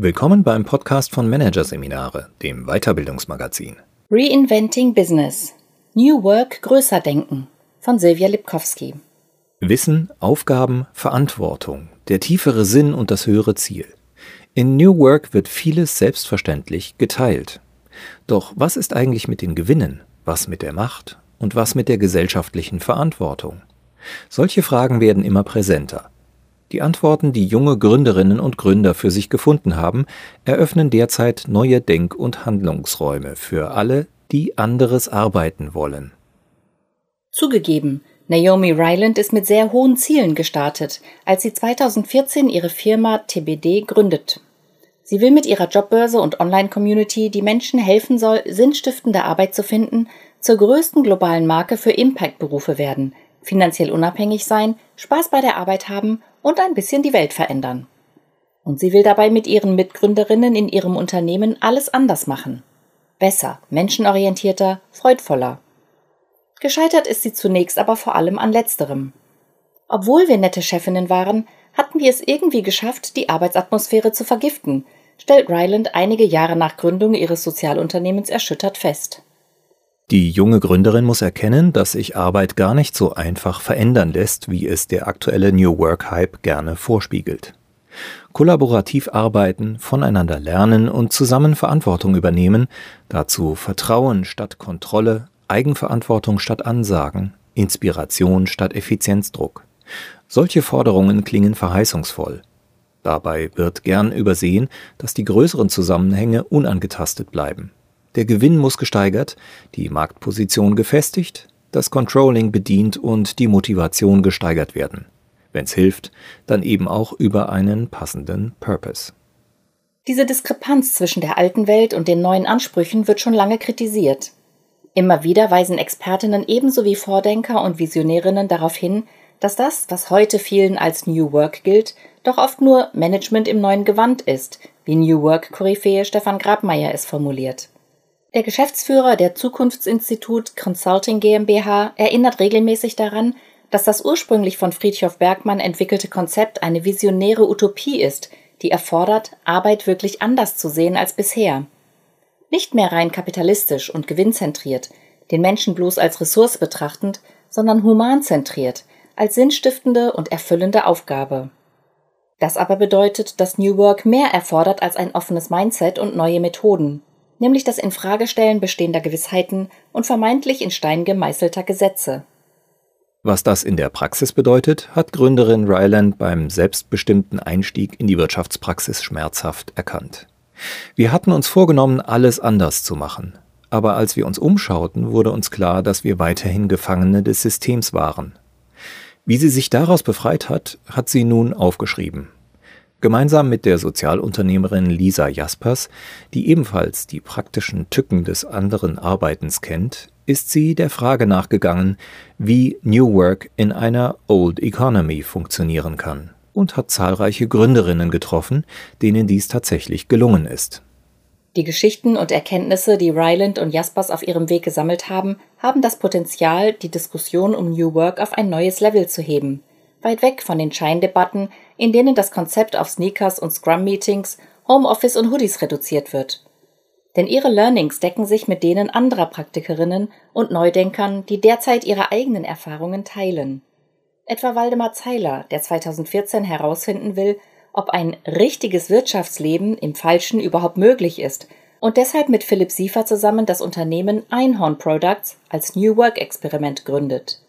Willkommen beim Podcast von Managerseminare, dem Weiterbildungsmagazin. Reinventing Business. New Work größer denken von Silvia Lipkowski. Wissen, Aufgaben, Verantwortung, der tiefere Sinn und das höhere Ziel. In New Work wird vieles selbstverständlich geteilt. Doch was ist eigentlich mit den Gewinnen, was mit der Macht und was mit der gesellschaftlichen Verantwortung? Solche Fragen werden immer präsenter. Die Antworten, die junge Gründerinnen und Gründer für sich gefunden haben, eröffnen derzeit neue Denk- und Handlungsräume für alle, die anderes arbeiten wollen. Zugegeben, Naomi Ryland ist mit sehr hohen Zielen gestartet, als sie 2014 ihre Firma TBD gründet. Sie will mit ihrer Jobbörse und Online-Community die Menschen helfen soll, sinnstiftende Arbeit zu finden, zur größten globalen Marke für Impact-Berufe werden, finanziell unabhängig sein, Spaß bei der Arbeit haben und ein bisschen die Welt verändern. Und sie will dabei mit ihren Mitgründerinnen in ihrem Unternehmen alles anders machen. Besser, menschenorientierter, freudvoller. Gescheitert ist sie zunächst aber vor allem an letzterem. Obwohl wir nette Chefinnen waren, hatten wir es irgendwie geschafft, die Arbeitsatmosphäre zu vergiften, stellt Ryland einige Jahre nach Gründung ihres Sozialunternehmens erschüttert fest. Die junge Gründerin muss erkennen, dass sich Arbeit gar nicht so einfach verändern lässt, wie es der aktuelle New Work Hype gerne vorspiegelt. Kollaborativ arbeiten, voneinander lernen und zusammen Verantwortung übernehmen, dazu Vertrauen statt Kontrolle, Eigenverantwortung statt Ansagen, Inspiration statt Effizienzdruck. Solche Forderungen klingen verheißungsvoll. Dabei wird gern übersehen, dass die größeren Zusammenhänge unangetastet bleiben. Der Gewinn muss gesteigert, die Marktposition gefestigt, das Controlling bedient und die Motivation gesteigert werden. Wenn's hilft, dann eben auch über einen passenden Purpose. Diese Diskrepanz zwischen der alten Welt und den neuen Ansprüchen wird schon lange kritisiert. Immer wieder weisen Expertinnen ebenso wie Vordenker und Visionärinnen darauf hin, dass das, was heute vielen als New Work gilt, doch oft nur Management im neuen Gewand ist, wie New Work-Koryphäe Stefan Grabmeier es formuliert. Der Geschäftsführer der Zukunftsinstitut Consulting GmbH erinnert regelmäßig daran, dass das ursprünglich von Friedhof Bergmann entwickelte Konzept eine visionäre Utopie ist, die erfordert, Arbeit wirklich anders zu sehen als bisher. Nicht mehr rein kapitalistisch und gewinnzentriert, den Menschen bloß als Ressource betrachtend, sondern humanzentriert, als sinnstiftende und erfüllende Aufgabe. Das aber bedeutet, dass New Work mehr erfordert als ein offenes Mindset und neue Methoden nämlich das Infragestellen bestehender Gewissheiten und vermeintlich in Stein gemeißelter Gesetze. Was das in der Praxis bedeutet, hat Gründerin Ryland beim selbstbestimmten Einstieg in die Wirtschaftspraxis schmerzhaft erkannt. Wir hatten uns vorgenommen, alles anders zu machen. Aber als wir uns umschauten, wurde uns klar, dass wir weiterhin Gefangene des Systems waren. Wie sie sich daraus befreit hat, hat sie nun aufgeschrieben. Gemeinsam mit der Sozialunternehmerin Lisa Jaspers, die ebenfalls die praktischen Tücken des anderen Arbeitens kennt, ist sie der Frage nachgegangen, wie New Work in einer Old Economy funktionieren kann und hat zahlreiche Gründerinnen getroffen, denen dies tatsächlich gelungen ist. Die Geschichten und Erkenntnisse, die Ryland und Jaspers auf ihrem Weg gesammelt haben, haben das Potenzial, die Diskussion um New Work auf ein neues Level zu heben weit weg von den Scheindebatten, in denen das Konzept auf Sneakers und Scrum-Meetings, Homeoffice und Hoodies reduziert wird. Denn ihre Learnings decken sich mit denen anderer Praktikerinnen und Neudenkern, die derzeit ihre eigenen Erfahrungen teilen. Etwa Waldemar Zeiler, der 2014 herausfinden will, ob ein richtiges Wirtschaftsleben im Falschen überhaupt möglich ist und deshalb mit Philipp Siefer zusammen das Unternehmen Einhorn Products als New Work Experiment gründet.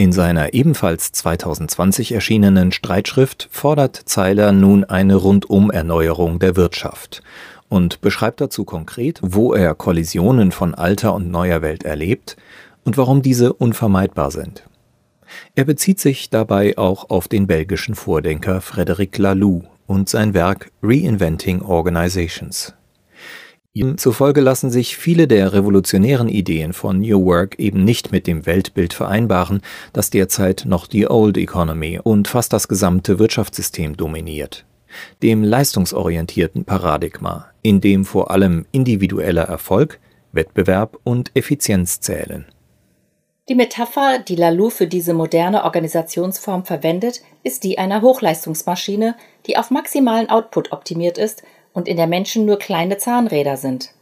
In seiner ebenfalls 2020 erschienenen Streitschrift fordert Zeiler nun eine Rundum-Erneuerung der Wirtschaft und beschreibt dazu konkret, wo er Kollisionen von alter und neuer Welt erlebt und warum diese unvermeidbar sind. Er bezieht sich dabei auch auf den belgischen Vordenker Frédéric Laloux und sein Werk Reinventing Organizations. Zufolge lassen sich viele der revolutionären Ideen von New Work eben nicht mit dem Weltbild vereinbaren, das derzeit noch die Old Economy und fast das gesamte Wirtschaftssystem dominiert. Dem leistungsorientierten Paradigma, in dem vor allem individueller Erfolg, Wettbewerb und Effizienz zählen. Die Metapher, die Lalou für diese moderne Organisationsform verwendet, ist die einer Hochleistungsmaschine, die auf maximalen Output optimiert ist und in der Menschen nur kleine Zahnräder sind.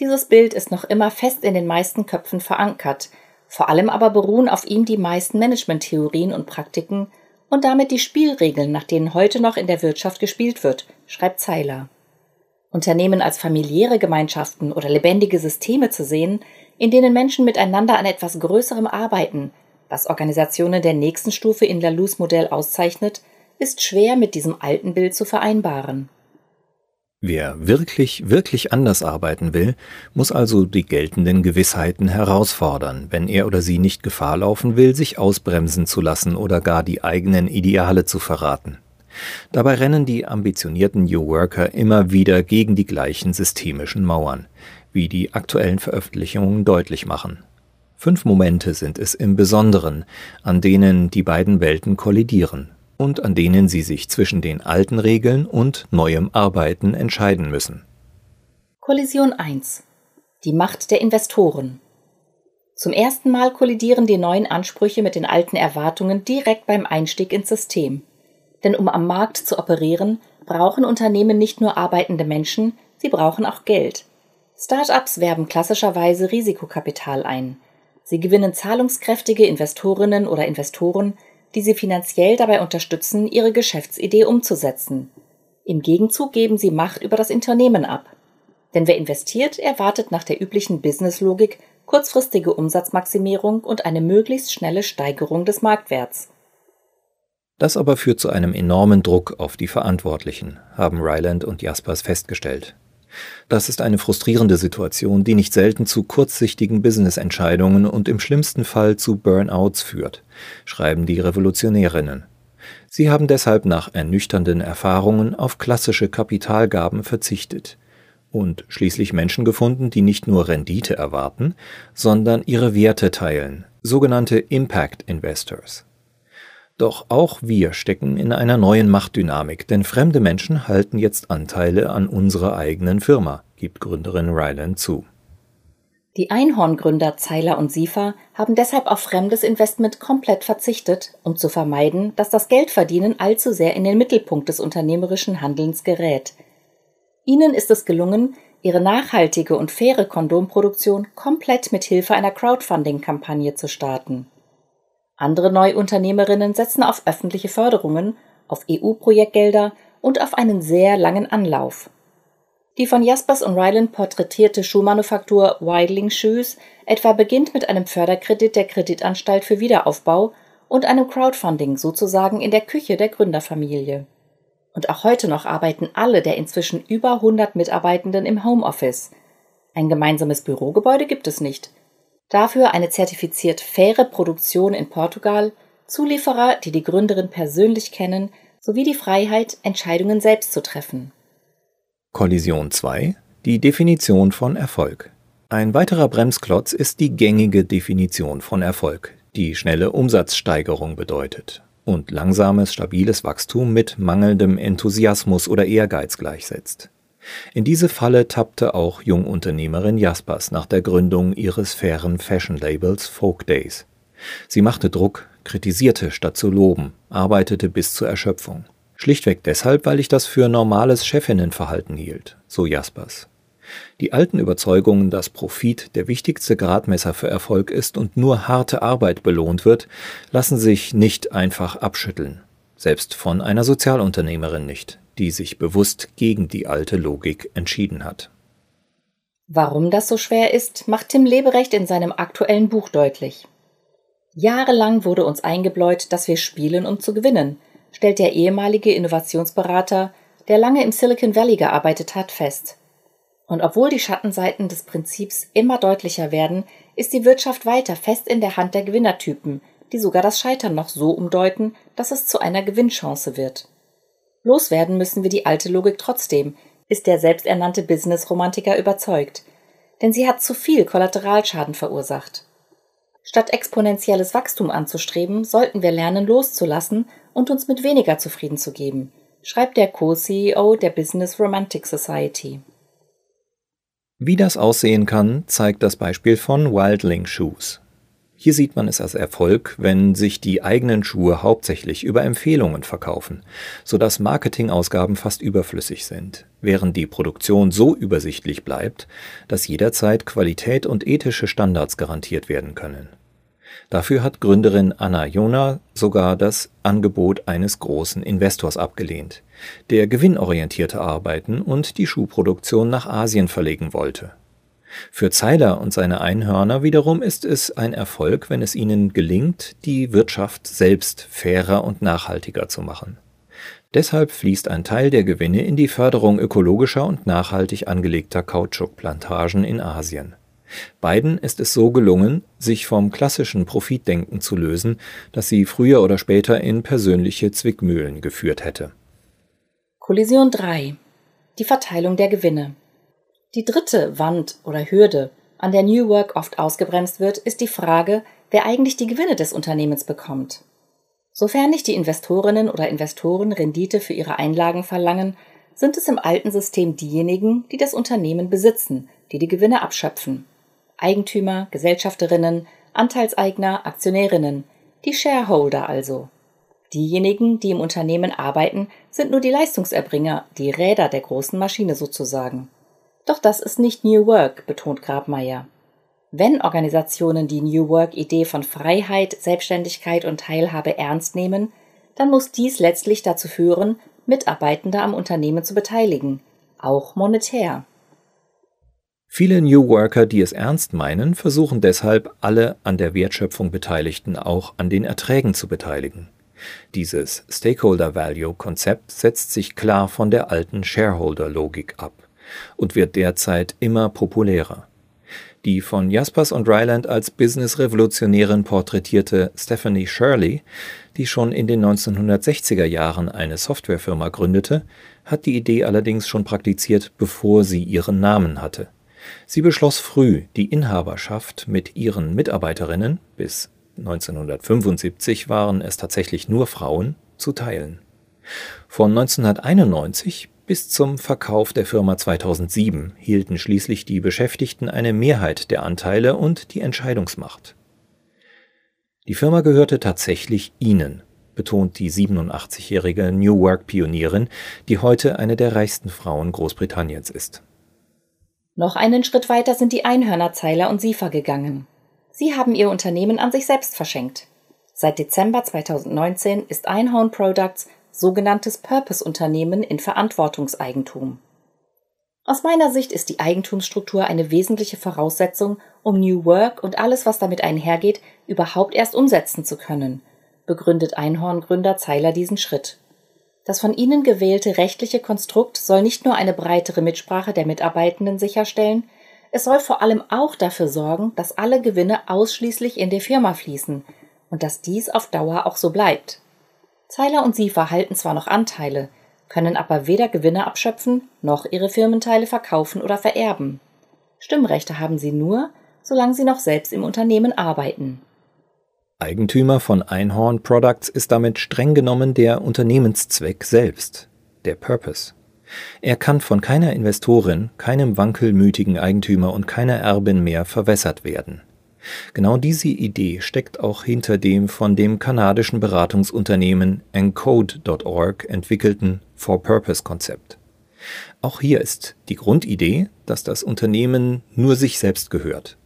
Dieses Bild ist noch immer fest in den meisten Köpfen verankert, vor allem aber beruhen auf ihm die meisten Management-Theorien und Praktiken und damit die Spielregeln, nach denen heute noch in der Wirtschaft gespielt wird, schreibt Zeiler. Unternehmen als familiäre Gemeinschaften oder lebendige Systeme zu sehen, in denen Menschen miteinander an etwas Größerem arbeiten, was Organisationen der nächsten Stufe in Lalous Modell auszeichnet, ist schwer mit diesem alten Bild zu vereinbaren. Wer wirklich, wirklich anders arbeiten will, muss also die geltenden Gewissheiten herausfordern, wenn er oder sie nicht Gefahr laufen will, sich ausbremsen zu lassen oder gar die eigenen Ideale zu verraten. Dabei rennen die ambitionierten New Worker immer wieder gegen die gleichen systemischen Mauern, wie die aktuellen Veröffentlichungen deutlich machen. Fünf Momente sind es im Besonderen, an denen die beiden Welten kollidieren und an denen sie sich zwischen den alten Regeln und neuem Arbeiten entscheiden müssen. Kollision 1 Die Macht der Investoren Zum ersten Mal kollidieren die neuen Ansprüche mit den alten Erwartungen direkt beim Einstieg ins System. Denn um am Markt zu operieren, brauchen Unternehmen nicht nur arbeitende Menschen, sie brauchen auch Geld. Start-ups werben klassischerweise Risikokapital ein. Sie gewinnen zahlungskräftige Investorinnen oder Investoren, die sie finanziell dabei unterstützen, ihre Geschäftsidee umzusetzen. Im Gegenzug geben sie Macht über das Unternehmen ab. Denn wer investiert, erwartet nach der üblichen Businesslogik kurzfristige Umsatzmaximierung und eine möglichst schnelle Steigerung des Marktwerts. Das aber führt zu einem enormen Druck auf die Verantwortlichen, haben Ryland und Jaspers festgestellt. Das ist eine frustrierende Situation, die nicht selten zu kurzsichtigen Business-Entscheidungen und im schlimmsten Fall zu Burnouts führt, schreiben die Revolutionärinnen. Sie haben deshalb nach ernüchternden Erfahrungen auf klassische Kapitalgaben verzichtet und schließlich Menschen gefunden, die nicht nur Rendite erwarten, sondern ihre Werte teilen, sogenannte Impact Investors. Doch auch wir stecken in einer neuen Machtdynamik, denn fremde Menschen halten jetzt Anteile an unserer eigenen Firma, gibt Gründerin Ryland zu. Die Einhorngründer Zeiler und Siefer haben deshalb auf fremdes Investment komplett verzichtet, um zu vermeiden, dass das Geldverdienen allzu sehr in den Mittelpunkt des unternehmerischen Handelns gerät. Ihnen ist es gelungen, ihre nachhaltige und faire Kondomproduktion komplett mit Hilfe einer Crowdfunding-Kampagne zu starten. Andere Neuunternehmerinnen setzen auf öffentliche Förderungen, auf EU-Projektgelder und auf einen sehr langen Anlauf. Die von Jaspers und Ryland porträtierte Schuhmanufaktur Wildling Shoes etwa beginnt mit einem Förderkredit der Kreditanstalt für Wiederaufbau und einem Crowdfunding sozusagen in der Küche der Gründerfamilie. Und auch heute noch arbeiten alle der inzwischen über 100 Mitarbeitenden im Homeoffice. Ein gemeinsames Bürogebäude gibt es nicht. Dafür eine zertifiziert faire Produktion in Portugal, Zulieferer, die die Gründerin persönlich kennen, sowie die Freiheit, Entscheidungen selbst zu treffen. Kollision 2 Die Definition von Erfolg. Ein weiterer Bremsklotz ist die gängige Definition von Erfolg, die schnelle Umsatzsteigerung bedeutet und langsames, stabiles Wachstum mit mangelndem Enthusiasmus oder Ehrgeiz gleichsetzt. In diese Falle tappte auch Jungunternehmerin Jaspers nach der Gründung ihres fairen Fashion-Labels Folk Days. Sie machte Druck, kritisierte statt zu loben, arbeitete bis zur Erschöpfung. Schlichtweg deshalb, weil ich das für normales Chefinnenverhalten hielt, so Jaspers. Die alten Überzeugungen, dass Profit der wichtigste Gradmesser für Erfolg ist und nur harte Arbeit belohnt wird, lassen sich nicht einfach abschütteln, selbst von einer Sozialunternehmerin nicht, die sich bewusst gegen die alte Logik entschieden hat. Warum das so schwer ist, macht Tim Leberecht in seinem aktuellen Buch deutlich. Jahrelang wurde uns eingebläut, dass wir spielen, um zu gewinnen, stellt der ehemalige Innovationsberater, der lange im Silicon Valley gearbeitet hat, fest. Und obwohl die Schattenseiten des Prinzips immer deutlicher werden, ist die Wirtschaft weiter fest in der Hand der Gewinnertypen, die sogar das Scheitern noch so umdeuten, dass es zu einer Gewinnchance wird. Loswerden müssen wir die alte Logik trotzdem, ist der selbsternannte Business-Romantiker überzeugt. Denn sie hat zu viel Kollateralschaden verursacht. Statt exponentielles Wachstum anzustreben, sollten wir lernen loszulassen und uns mit weniger zufrieden zu geben, schreibt der Co-CEO der Business Romantic Society. Wie das aussehen kann, zeigt das Beispiel von Wildling Shoes. Hier sieht man es als Erfolg, wenn sich die eigenen Schuhe hauptsächlich über Empfehlungen verkaufen, sodass Marketingausgaben fast überflüssig sind, während die Produktion so übersichtlich bleibt, dass jederzeit Qualität und ethische Standards garantiert werden können. Dafür hat Gründerin Anna Jona sogar das Angebot eines großen Investors abgelehnt, der gewinnorientierte Arbeiten und die Schuhproduktion nach Asien verlegen wollte für Zeiler und seine Einhörner wiederum ist es ein Erfolg, wenn es ihnen gelingt, die Wirtschaft selbst fairer und nachhaltiger zu machen. Deshalb fließt ein Teil der Gewinne in die Förderung ökologischer und nachhaltig angelegter Kautschukplantagen in Asien. Beiden ist es so gelungen, sich vom klassischen Profitdenken zu lösen, das sie früher oder später in persönliche Zwickmühlen geführt hätte. Kollision 3 Die Verteilung der Gewinne die dritte Wand oder Hürde, an der New Work oft ausgebremst wird, ist die Frage, wer eigentlich die Gewinne des Unternehmens bekommt. Sofern nicht die Investorinnen oder Investoren Rendite für ihre Einlagen verlangen, sind es im alten System diejenigen, die das Unternehmen besitzen, die die Gewinne abschöpfen. Eigentümer, Gesellschafterinnen, Anteilseigner, Aktionärinnen, die Shareholder also. Diejenigen, die im Unternehmen arbeiten, sind nur die Leistungserbringer, die Räder der großen Maschine sozusagen. Doch das ist nicht New Work, betont Grabmeier. Wenn Organisationen die New Work-Idee von Freiheit, Selbstständigkeit und Teilhabe ernst nehmen, dann muss dies letztlich dazu führen, Mitarbeitende am Unternehmen zu beteiligen, auch monetär. Viele New Worker, die es ernst meinen, versuchen deshalb, alle an der Wertschöpfung Beteiligten auch an den Erträgen zu beteiligen. Dieses Stakeholder Value Konzept setzt sich klar von der alten Shareholder Logik ab und wird derzeit immer populärer. Die von Jaspers und Ryland als Business-Revolutionärin porträtierte Stephanie Shirley, die schon in den 1960er Jahren eine Softwarefirma gründete, hat die Idee allerdings schon praktiziert, bevor sie ihren Namen hatte. Sie beschloss früh, die Inhaberschaft mit ihren Mitarbeiterinnen, bis 1975 waren es tatsächlich nur Frauen, zu teilen. Von 1991 bis zum Verkauf der Firma 2007 hielten schließlich die Beschäftigten eine Mehrheit der Anteile und die Entscheidungsmacht. Die Firma gehörte tatsächlich ihnen, betont die 87-jährige New Work-Pionierin, die heute eine der reichsten Frauen Großbritanniens ist. Noch einen Schritt weiter sind die Einhörnerzeiler und SIFA gegangen. Sie haben ihr Unternehmen an sich selbst verschenkt. Seit Dezember 2019 ist Einhorn Products sogenanntes Purpose-Unternehmen in Verantwortungseigentum. Aus meiner Sicht ist die Eigentumsstruktur eine wesentliche Voraussetzung, um New Work und alles, was damit einhergeht, überhaupt erst umsetzen zu können, begründet Einhorn-Gründer Zeiler diesen Schritt. Das von ihnen gewählte rechtliche Konstrukt soll nicht nur eine breitere Mitsprache der Mitarbeitenden sicherstellen, es soll vor allem auch dafür sorgen, dass alle Gewinne ausschließlich in die Firma fließen und dass dies auf Dauer auch so bleibt. Zeiler und sie verhalten zwar noch Anteile, können aber weder Gewinne abschöpfen noch ihre Firmenteile verkaufen oder vererben. Stimmrechte haben sie nur, solange sie noch selbst im Unternehmen arbeiten. Eigentümer von Einhorn Products ist damit streng genommen der Unternehmenszweck selbst, der Purpose. Er kann von keiner Investorin, keinem wankelmütigen Eigentümer und keiner Erbin mehr verwässert werden. Genau diese Idee steckt auch hinter dem von dem kanadischen Beratungsunternehmen Encode.org entwickelten For-Purpose-Konzept. Auch hier ist die Grundidee, dass das Unternehmen nur sich selbst gehört.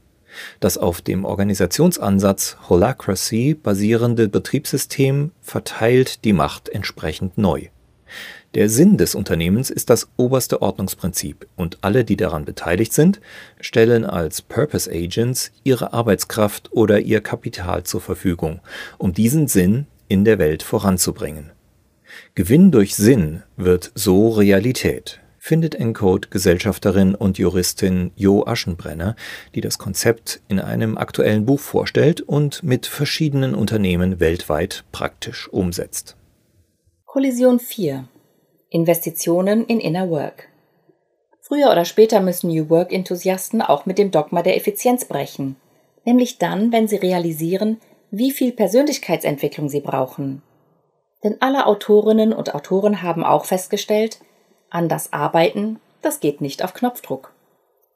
Das auf dem Organisationsansatz Holacracy basierende Betriebssystem verteilt die Macht entsprechend neu. Der Sinn des Unternehmens ist das oberste Ordnungsprinzip und alle, die daran beteiligt sind, stellen als Purpose Agents ihre Arbeitskraft oder ihr Kapital zur Verfügung, um diesen Sinn in der Welt voranzubringen. Gewinn durch Sinn wird so Realität, findet Encode Gesellschafterin und Juristin Jo Aschenbrenner, die das Konzept in einem aktuellen Buch vorstellt und mit verschiedenen Unternehmen weltweit praktisch umsetzt. Kollision 4 Investitionen in Inner Work. Früher oder später müssen New Work-Enthusiasten auch mit dem Dogma der Effizienz brechen, nämlich dann, wenn sie realisieren, wie viel Persönlichkeitsentwicklung sie brauchen. Denn alle Autorinnen und Autoren haben auch festgestellt, an das Arbeiten, das geht nicht auf Knopfdruck.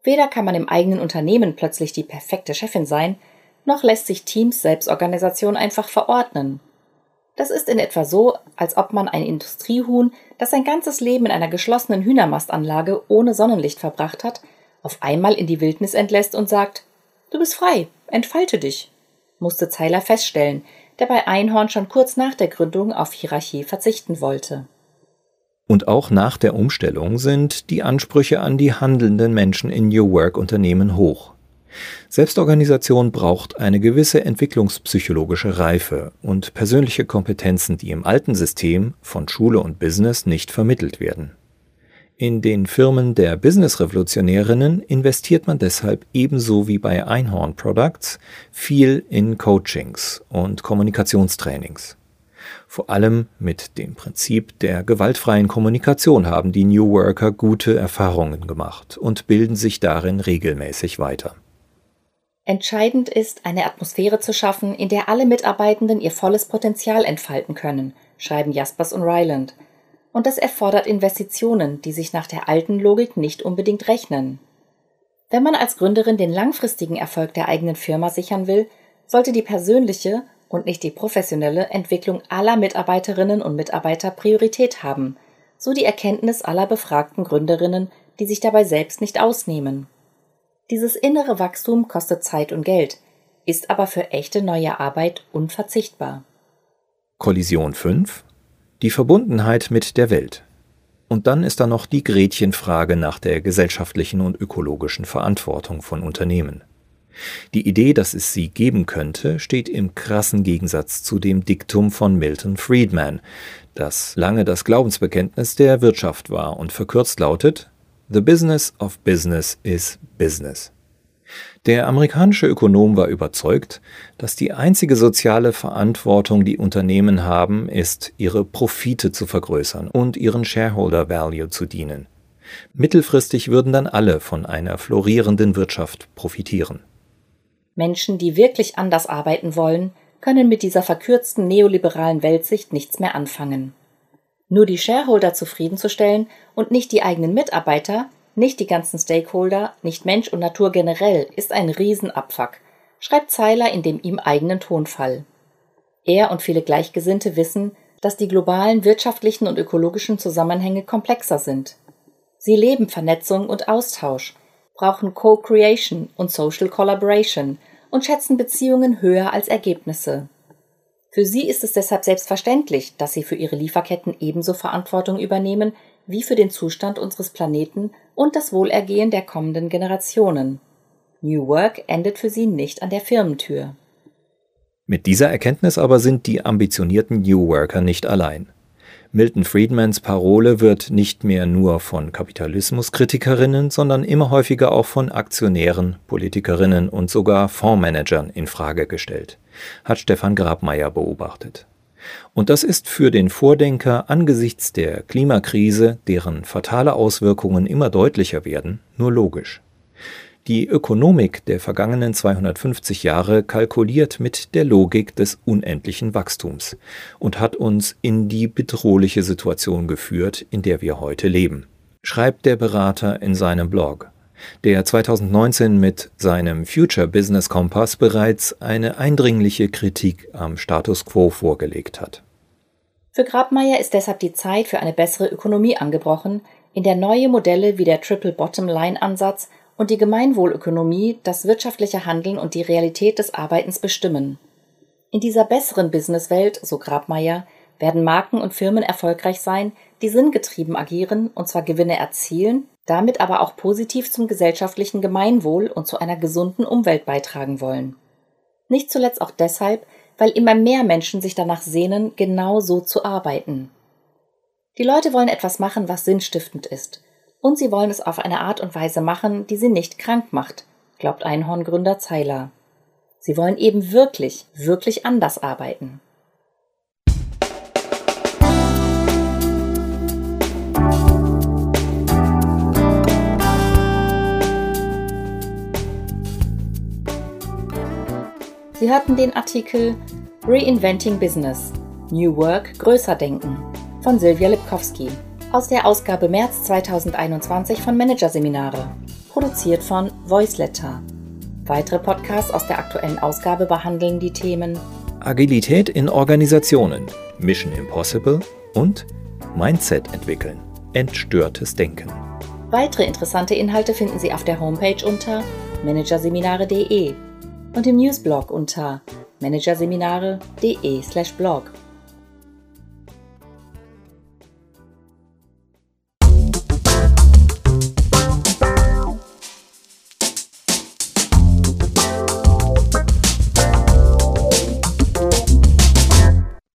Weder kann man im eigenen Unternehmen plötzlich die perfekte Chefin sein, noch lässt sich Teams Selbstorganisation einfach verordnen. Das ist in etwa so, als ob man ein Industriehuhn, das sein ganzes Leben in einer geschlossenen Hühnermastanlage ohne Sonnenlicht verbracht hat, auf einmal in die Wildnis entlässt und sagt, du bist frei, entfalte dich, musste Zeiler feststellen, der bei Einhorn schon kurz nach der Gründung auf Hierarchie verzichten wollte. Und auch nach der Umstellung sind die Ansprüche an die handelnden Menschen in New Work Unternehmen hoch. Selbstorganisation braucht eine gewisse entwicklungspsychologische Reife und persönliche Kompetenzen, die im alten System von Schule und Business nicht vermittelt werden. In den Firmen der Business-Revolutionärinnen investiert man deshalb ebenso wie bei Einhorn Products viel in Coachings und Kommunikationstrainings. Vor allem mit dem Prinzip der gewaltfreien Kommunikation haben die New Worker gute Erfahrungen gemacht und bilden sich darin regelmäßig weiter. Entscheidend ist, eine Atmosphäre zu schaffen, in der alle Mitarbeitenden ihr volles Potenzial entfalten können, schreiben Jaspers und Ryland. Und das erfordert Investitionen, die sich nach der alten Logik nicht unbedingt rechnen. Wenn man als Gründerin den langfristigen Erfolg der eigenen Firma sichern will, sollte die persönliche und nicht die professionelle Entwicklung aller Mitarbeiterinnen und Mitarbeiter Priorität haben, so die Erkenntnis aller befragten Gründerinnen, die sich dabei selbst nicht ausnehmen. Dieses innere Wachstum kostet Zeit und Geld, ist aber für echte neue Arbeit unverzichtbar. Kollision 5 Die Verbundenheit mit der Welt. Und dann ist da noch die Gretchenfrage nach der gesellschaftlichen und ökologischen Verantwortung von Unternehmen. Die Idee, dass es sie geben könnte, steht im krassen Gegensatz zu dem Diktum von Milton Friedman, das lange das Glaubensbekenntnis der Wirtschaft war und verkürzt lautet The business of business is business. Der amerikanische Ökonom war überzeugt, dass die einzige soziale Verantwortung, die Unternehmen haben, ist, ihre Profite zu vergrößern und ihren Shareholder Value zu dienen. Mittelfristig würden dann alle von einer florierenden Wirtschaft profitieren. Menschen, die wirklich anders arbeiten wollen, können mit dieser verkürzten neoliberalen Weltsicht nichts mehr anfangen. Nur die Shareholder zufriedenzustellen und nicht die eigenen Mitarbeiter, nicht die ganzen Stakeholder, nicht Mensch und Natur generell, ist ein Riesenabfuck, schreibt Zeiler in dem ihm eigenen Tonfall. Er und viele Gleichgesinnte wissen, dass die globalen wirtschaftlichen und ökologischen Zusammenhänge komplexer sind. Sie leben Vernetzung und Austausch, brauchen Co-Creation und Social Collaboration und schätzen Beziehungen höher als Ergebnisse. Für sie ist es deshalb selbstverständlich, dass sie für ihre Lieferketten ebenso Verantwortung übernehmen wie für den Zustand unseres Planeten und das Wohlergehen der kommenden Generationen. New Work endet für sie nicht an der Firmentür. Mit dieser Erkenntnis aber sind die ambitionierten New Worker nicht allein. Milton Friedmans Parole wird nicht mehr nur von Kapitalismuskritikerinnen, sondern immer häufiger auch von Aktionären, Politikerinnen und sogar Fondsmanagern in Frage gestellt, hat Stefan Grabmeier beobachtet. Und das ist für den Vordenker angesichts der Klimakrise, deren fatale Auswirkungen immer deutlicher werden, nur logisch. Die Ökonomik der vergangenen 250 Jahre kalkuliert mit der Logik des unendlichen Wachstums und hat uns in die bedrohliche Situation geführt, in der wir heute leben, schreibt der Berater in seinem Blog, der 2019 mit seinem Future Business Kompass bereits eine eindringliche Kritik am Status quo vorgelegt hat. Für Grabmeier ist deshalb die Zeit für eine bessere Ökonomie angebrochen, in der neue Modelle wie der Triple Bottom Line Ansatz und die Gemeinwohlökonomie das wirtschaftliche Handeln und die Realität des Arbeitens bestimmen. In dieser besseren Businesswelt, so Grabmeier, werden Marken und Firmen erfolgreich sein, die sinngetrieben agieren und zwar Gewinne erzielen, damit aber auch positiv zum gesellschaftlichen Gemeinwohl und zu einer gesunden Umwelt beitragen wollen. Nicht zuletzt auch deshalb, weil immer mehr Menschen sich danach sehnen, genau so zu arbeiten. Die Leute wollen etwas machen, was sinnstiftend ist und sie wollen es auf eine Art und Weise machen, die sie nicht krank macht, glaubt Einhorngründer Zeiler. Sie wollen eben wirklich, wirklich anders arbeiten. Sie hatten den Artikel Reinventing Business New Work größer denken von Silvia Lipkowski aus der Ausgabe März 2021 von Managerseminare, produziert von Voiceletter. Weitere Podcasts aus der aktuellen Ausgabe behandeln die Themen Agilität in Organisationen, Mission Impossible und Mindset entwickeln, entstörtes Denken. Weitere interessante Inhalte finden Sie auf der Homepage unter managerseminare.de und im Newsblog unter managerseminare.de/blog.